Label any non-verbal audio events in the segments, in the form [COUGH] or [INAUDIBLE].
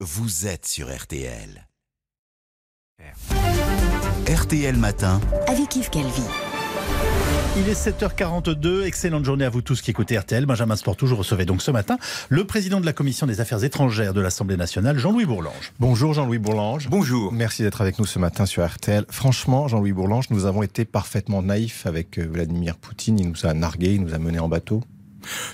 vous êtes sur RTL. RTL Matin. avec Yves Calvi. Il est 7h42. Excellente journée à vous tous qui écoutez RTL. Benjamin Sport toujours recevait donc ce matin le président de la commission des affaires étrangères de l'Assemblée nationale, Jean-Louis Bourlange. Bonjour Jean-Louis Bourlange. Bonjour. Merci d'être avec nous ce matin sur RTL. Franchement, Jean-Louis Bourlange, nous avons été parfaitement naïfs avec euh, Vladimir Poutine. Il nous a nargués, il nous a menés en bateau.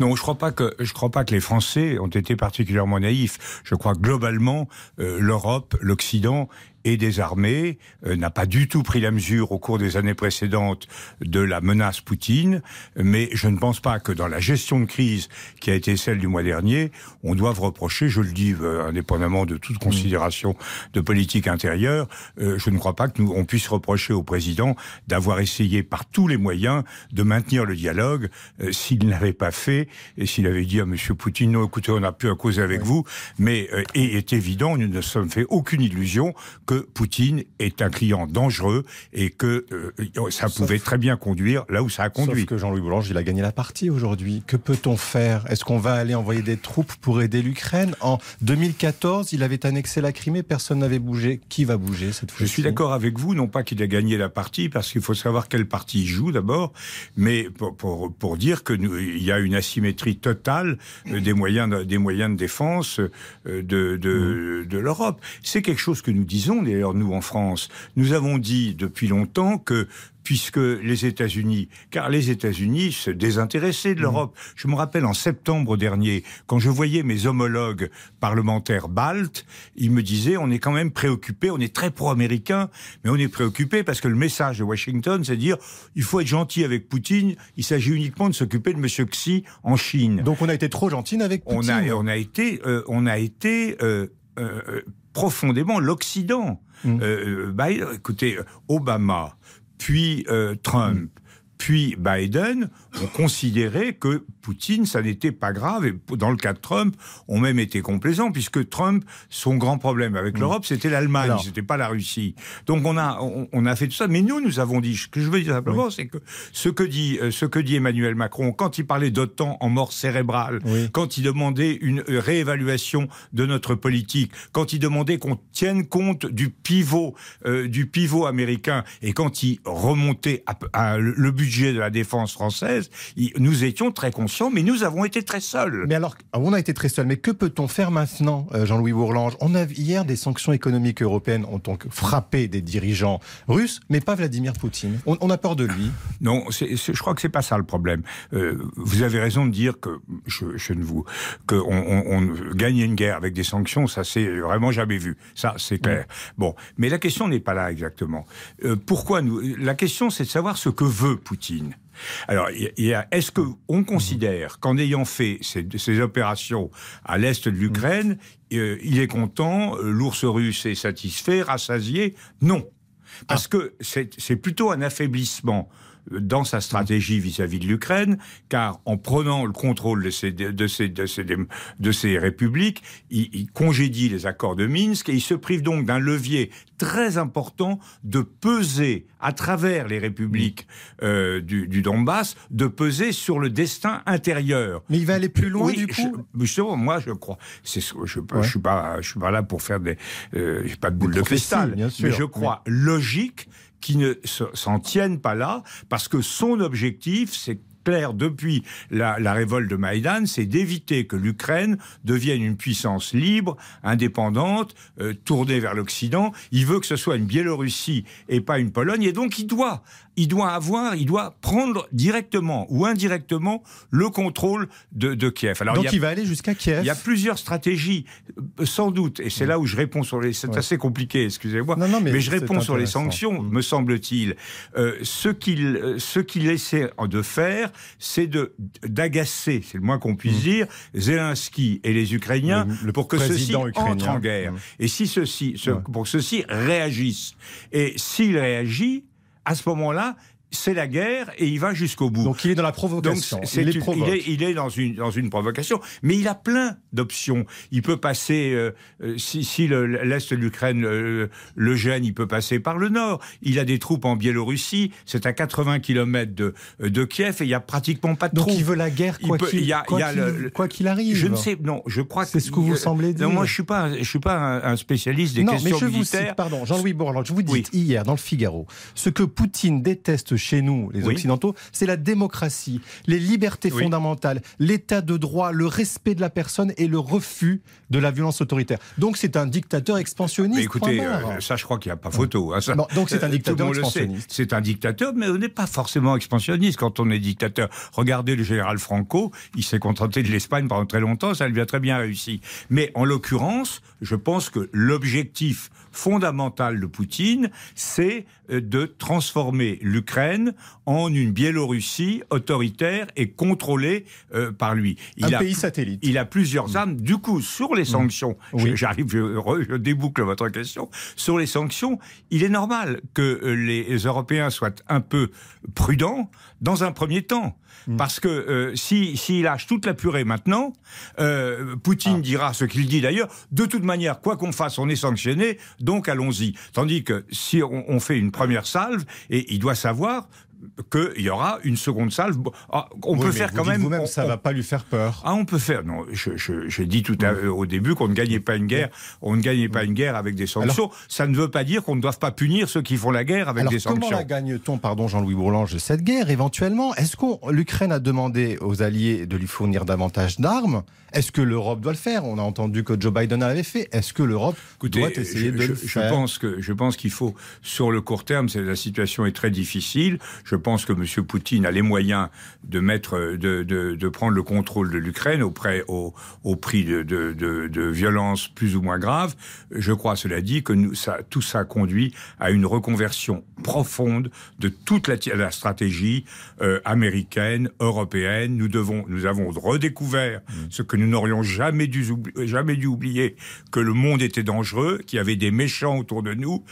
Non, je crois pas que je crois pas que les Français ont été particulièrement naïfs. Je crois globalement, euh, l'Europe, l'Occident et des armées euh, n'a pas du tout pris la mesure au cours des années précédentes de la menace Poutine, mais je ne pense pas que dans la gestion de crise qui a été celle du mois dernier, on doive reprocher, je le dis euh, indépendamment de toute considération de politique intérieure, euh, je ne crois pas que nous on puisse reprocher au président d'avoir essayé par tous les moyens de maintenir le dialogue euh, s'il n'avait pas fait et s'il avait dit à monsieur Poutine non écoutez on n'a plus à causer avec vous, mais euh, et est évident nous ne sommes fait aucune illusion que Poutine est un client dangereux et que euh, ça pouvait très bien conduire là où ça a conduit. Sauf que Jean-Louis Bourlange, il a gagné la partie aujourd'hui. Que peut-on faire? Est-ce qu'on va aller envoyer des troupes pour aider l'Ukraine? En 2014, il avait annexé la Crimée, personne n'avait bougé. Qui va bouger cette fois Je suis d'accord avec vous, non pas qu'il a gagné la partie, parce qu'il faut savoir quelle partie il joue d'abord, mais pour, pour, pour dire que nous, il y a une asymétrie totale euh, des moyens de, des moyens de défense euh, de, de, de l'Europe. C'est quelque chose que nous disons d'ailleurs nous en France. Nous avons dit depuis longtemps que puisque les États-Unis, car les États-Unis se désintéressaient de l'Europe. Je me rappelle en septembre dernier, quand je voyais mes homologues parlementaires baltes, ils me disaient on est quand même préoccupé, on est très pro-américain, mais on est préoccupé parce que le message de Washington, c'est de dire il faut être gentil avec Poutine, il s'agit uniquement de s'occuper de Monsieur Xi en Chine. Donc on a été trop gentil avec Poutine. On a, on a été, euh, on a été euh, euh, profondément l'Occident. Mm. Euh, bah, écoutez, Obama, puis euh, Trump, puis Biden ont considéré que Poutine, ça n'était pas grave. Et dans le cas de Trump, ont même été complaisants, puisque Trump, son grand problème avec l'Europe, c'était l'Allemagne, c'était pas la Russie. Donc on a, on, on a fait tout ça. Mais nous, nous avons dit, ce que je veux dire simplement, c'est que ce que dit, euh, ce que dit Emmanuel Macron, quand il parlait d'OTAN en mort cérébrale, Oui. quand il demandait une euh, réévaluation de notre politique, quand il demandait qu'on tienne compte du pivot, euh, du pivot américain, et quand il remontait à, à le budget de la défense française, nous étions très conscients, mais nous avons été très seuls. Mais alors, on a été très seuls. Mais que peut-on faire maintenant, euh, Jean-Louis Bourlange? On a hier des sanctions économiques européennes ont donc frappé des dirigeants russes, mais pas Vladimir Poutine. On, on a peur de lui. [COUGHS] Non, je crois que c'est pas ça le problème. Euh, vous avez raison de dire que je, je ne vous que on, on, on gagne une guerre avec des sanctions, ça c'est vraiment jamais vu. Ça c'est clair. Bon, mais la question n'est pas là exactement. Euh, pourquoi nous La question c'est de savoir ce que veut Poutine. Alors, est-ce que on considère qu'en ayant fait ces, ces opérations à l'est de l'Ukraine, euh, il est content, euh, l'ours russe est satisfait, rassasié? Non. Parce que c'est plutôt un affaiblissement dans sa stratégie vis-à-vis de l'Ukraine, car en prenant le contrôle de ces, de ces, de ces, de ces républiques, il, il congédie les accords de Minsk et il se prive donc d'un levier très important de peser à travers les républiques euh, du, du Donbass, de peser sur le destin intérieur. Mais il va aller plus loin Oui, du coup? je- justement, moi je crois. C'est, ce- je, Ouais. je suis pas, je suis pas là pour faire des, euh, j'ai pas de boule de cristal, bien sûr. mais je crois logique qui ne se- s'en tienne pas là, parce que son objectif, c'est clair depuis la, la révolte de Maïdan, c'est d'éviter que l'Ukraine devienne une puissance libre, indépendante, euh, tournée vers l'Occident. Il veut que ce soit une Biélorussie et pas une Pologne, et donc il doit, il doit avoir, il doit prendre directement ou indirectement le contrôle de, de Kiev. Alors, donc il y a il va aller jusqu'à Kiev. il y a plusieurs stratégies, euh, sans doute, et c'est là où je réponds sur les. C'est Ouais. assez compliqué, excusez-moi. Non, non, mais mais, je réponds sur les sanctions, Mm. me semble-t-il. Euh, ce qu'il ce qu'il essaie de faire, c'est de d'agacer, c'est le moins qu'on puisse dire, Zelensky et les Ukrainiens Le- le pour que ceux-ci entrent en guerre. Mm. Et si ceux-ci, ce- Ouais. pour que ceux-ci réagissent. Et s'il réagit, à ce moment-là, c'est la guerre et il va jusqu'au bout. Donc il est dans la provocation. Donc, il, est il, est dans une, dans une provocation, mais il a plein d'options. Il peut passer, euh, euh, si, si l'Est de l'Ukraine euh, le gêne, il peut passer par le Nord. Il a des troupes en Biélorussie, c'est à 80 km de, de Kiev et il n'y a pratiquement pas de Donc troupes. Donc il veut la guerre quoi qu'il arrive. Je ne sais, non, je crois que... C'est ce que vous semblez dire. Non, moi je ne suis pas, je suis pas un, spécialiste des non, questions mais je militaires. Vous cite, pardon, Jean-Louis Bourlange, je vous dis hier dans le Figaro, ce que Poutine déteste chez nous, les Occidentaux, c'est la démocratie, les libertés fondamentales, l'état de droit, le respect de la personne et le refus de la violence autoritaire. Donc c'est un dictateur expansionniste. Mais écoutez, euh, ça je crois qu'il n'y a pas photo. Hein, donc c'est un dictateur expansionniste. C'est un dictateur, mais on n'est pas forcément expansionniste quand on est dictateur. Regardez le général Franco, il s'est contenté de l'Espagne pendant très longtemps, ça lui a très bien réussi. Mais en l'occurrence, je pense que l'objectif fondamental de Poutine, c'est euh, de transformer l'Ukraine en une Biélorussie autoritaire et contrôlée euh, par lui. Il un pays satellite. Il a plusieurs mm. armes. Du coup, sur les mm. sanctions, j'arrive, je, déboucle votre question. Sur les sanctions, il est normal que euh, les Européens soient un peu prudents dans un premier temps. Mm. Parce que euh, s'il si, lâche toute la purée maintenant, euh, Poutine ah. dira ce qu'il dit d'ailleurs, de toute manière, quoi qu'on fasse, on est sanctionné, donc allons-y. Tandis que si on, on, fait une première salve, et il doit savoir part qu'il y aura une seconde salve. Ah, on peut faire quand même. Vous-même, ça ne va pas lui faire peur. Ah, on peut faire. Non, j'ai dit tout au début qu'on ne gagnait pas une guerre. On ne gagnait pas une guerre avec des sanctions. ça ne veut pas dire qu'on ne doit pas punir ceux qui font la guerre avec des sanctions. Comment la gagne-t-on, pardon, Jean-Louis Bourlange, cette guerre éventuellement? Est-ce que l'Ukraine a demandé aux alliés de lui fournir davantage d'armes? Est-ce que l'Europe doit le faire? On a entendu que Joe Biden l'avait fait. Est-ce que l'Europe doit essayer de le faire Je pense que je pense qu'il faut sur le court terme, la situation est très difficile. Je pense que M. Poutine a les moyens de mettre, de, de, de prendre le contrôle de l'Ukraine au, au, au, prix de, de, violences plus ou moins graves. Je crois, cela dit, que nous, ça, tout ça conduit à une reconversion profonde de toute la, la stratégie euh, américaine, européenne. Nous devons, nous avons redécouvert mmh. ce que nous n'aurions jamais dû, jamais dû oublier, que le monde était dangereux, qu'il y avait des méchants autour de nous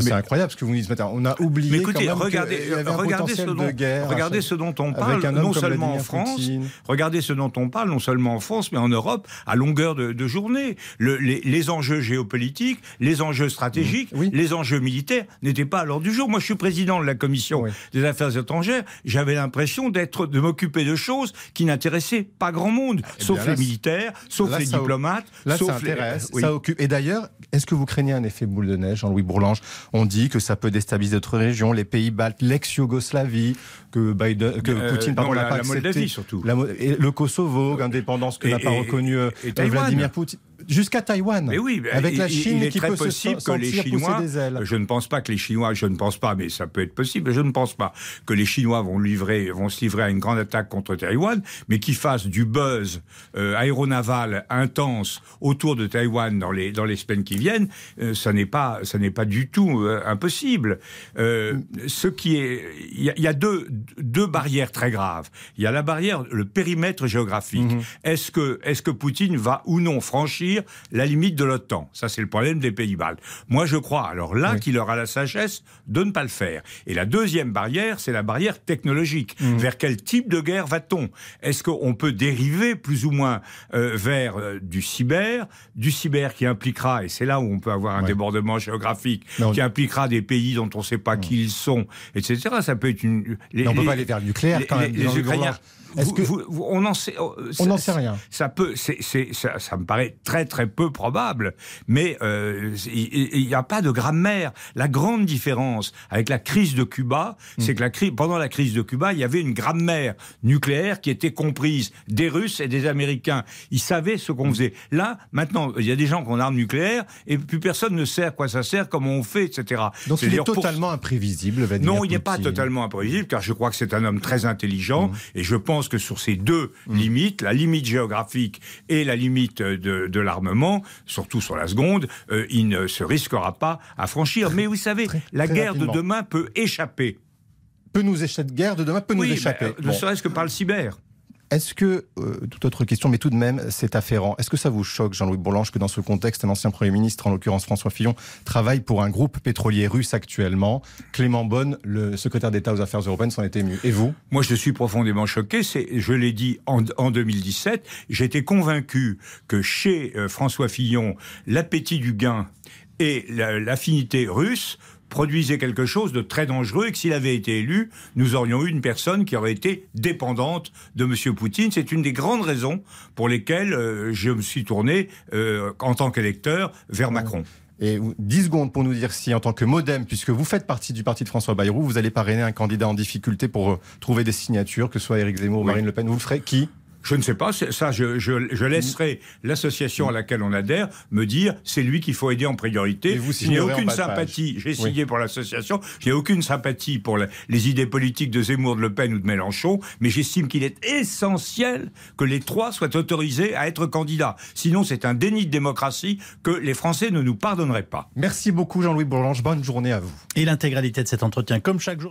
c'est incroyable ce que vous dites ce matin. On a oublié. Mais écoutez, regardez, regardez, ce dont, regardez ce dont on parle, non seulement en France. Regardez ce dont on parle, non seulement en France, mais en Europe, à longueur de, de journée. Le, les, les, enjeux géopolitiques, les enjeux stratégiques, les enjeux militaires n'étaient pas à l'ordre du jour. Moi, je suis président de la commission des affaires étrangères. J'avais l'impression d'être, de m'occuper de choses qui n'intéressaient pas grand monde, eh sauf les militaires, sauf les diplomates. Là, sauf ça intéresse, ça occupe. Et d'ailleurs, est-ce que vous craignez un effet boule de neige, Jean-Louis Bourlange? On dit que ça peut déstabiliser d'autres régions, les pays baltes, l'ex-Yougoslavie, que, Biden, que euh, Poutine non, la, Moldavie surtout. et le Kosovo, indépendance que n'a pas reconnu euh, Vladimir Poutine jusqu'à Taïwan. Mais oui, avec la Chine il est qui très peut possible que les Chinois. Je ne pense pas que les Chinois, je ne pense pas, mais ça peut être possible. Je ne pense pas que les Chinois vont livrer, vont se livrer à une grande attaque contre Taïwan, mais qu'ils fassent du buzz euh, aéronaval intense autour de Taïwan dans les dans les semaines qui viennent. Euh, ça n'est pas ça n'est pas du tout euh, impossible. ce qui est, il y, a deux deux barrières très graves. Il y a la barrière, le périmètre géographique. Mhm. Est-ce que est-ce que Poutine va ou non franchir la limite de l'OTAN. Ça, c'est le problème des pays baltes. Moi, je crois, alors là, qu'il aura la sagesse de ne pas le faire. Et la deuxième barrière, c'est la barrière technologique. Mmh. Vers quel type de guerre va-t-on? Est-ce qu'on peut dériver plus ou moins euh, vers euh, du cyber, du cyber qui impliquera, et c'est là où on peut avoir un débordement géographique, qui impliquera des pays dont on ne sait pas qui ils sont, etc. Ça peut être une. on ne peut pas aller vers le nucléaire quand même. Les, Ukrainiens. Est-ce que on n'en sait, oh, on n'en sait rien. Ça peut, c'est, ça, ça, me paraît très très peu probable, mais euh, il n'y a pas de grammaire. La grande différence avec la crise de Cuba, c'est que la crise, pendant la crise de Cuba, il y avait une grammaire nucléaire qui était comprise des Russes et des Américains. Ils savaient ce qu'on faisait. Là, maintenant, il y a des gens qui ont l'arme nucléaire et plus personne ne sait à quoi ça sert, comment on fait, etc. Donc il est totalement imprévisible, Vladimir Non, il n'est pas totalement imprévisible, car je crois que c'est un homme très intelligent hmm. et je pense que sur ces deux mm. limites, la limite géographique et la limite de, surtout sur la seconde, euh, il ne se risquera pas à franchir. Mais vous savez, la guerre de demain peut échapper. Peut nous échapper, guerre de demain peut nous échapper. ne serait-ce que par le cyber. Est-ce que, euh, toute autre question, mais tout de même, c'est afférent. Est-ce que ça vous choque, Jean-Louis Bourlange, que dans ce contexte, un ancien Premier ministre, en l'occurrence François Fillon, travaille pour un groupe pétrolier russe actuellement? Clément Bonne, le secrétaire d'État aux Affaires européennes, s'en est ému. Et vous? Moi, je suis profondément choqué. Je l'ai dit en, en 2017, j'étais convaincu que chez euh, François Fillon, l'appétit du gain et l'affinité russe produisait quelque chose de très dangereux et que s'il avait été élu, nous aurions eu une personne qui aurait été dépendante de M. Poutine. C'est une des grandes raisons pour lesquelles euh, je me suis tourné euh, en tant qu'électeur vers Macron. Et 10 secondes pour nous dire si, en tant que modem, puisque vous faites partie du parti de François Bayrou, vous allez parrainer un candidat en difficulté pour euh, trouver des signatures, que ce soit Éric Zemmour ou Marine Le Pen. Vous le ferez qui? Je ne sais pas, ça, je, je, laisserai l'association à laquelle on adhère me dire c'est lui qu'il faut aider en priorité. Je n'ai aucune sympathie, j'ai signé pour l'association, j'ai aucune sympathie pour les idées politiques de Zemmour, de Le Pen ou de Mélenchon, mais j'estime qu'il est essentiel que les trois soient autorisés à être candidats. Sinon, c'est un déni de démocratie que les Français ne nous pardonneraient pas. Merci beaucoup Jean-Louis Bourlange, bonne journée à vous. Et l'intégralité de cet entretien, comme chaque jour.